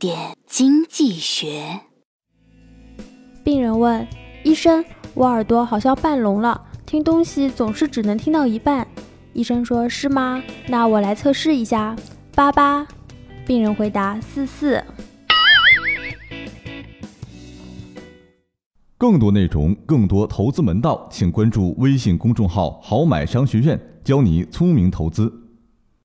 点经济学。病人问医生我耳朵好像半聋了听东西总是只能听到一半。医生说是吗？那我来测试一下。八八。病人回答四四。更多内容更多投资门道请关注微信公众号好买商学院教你聪明投资。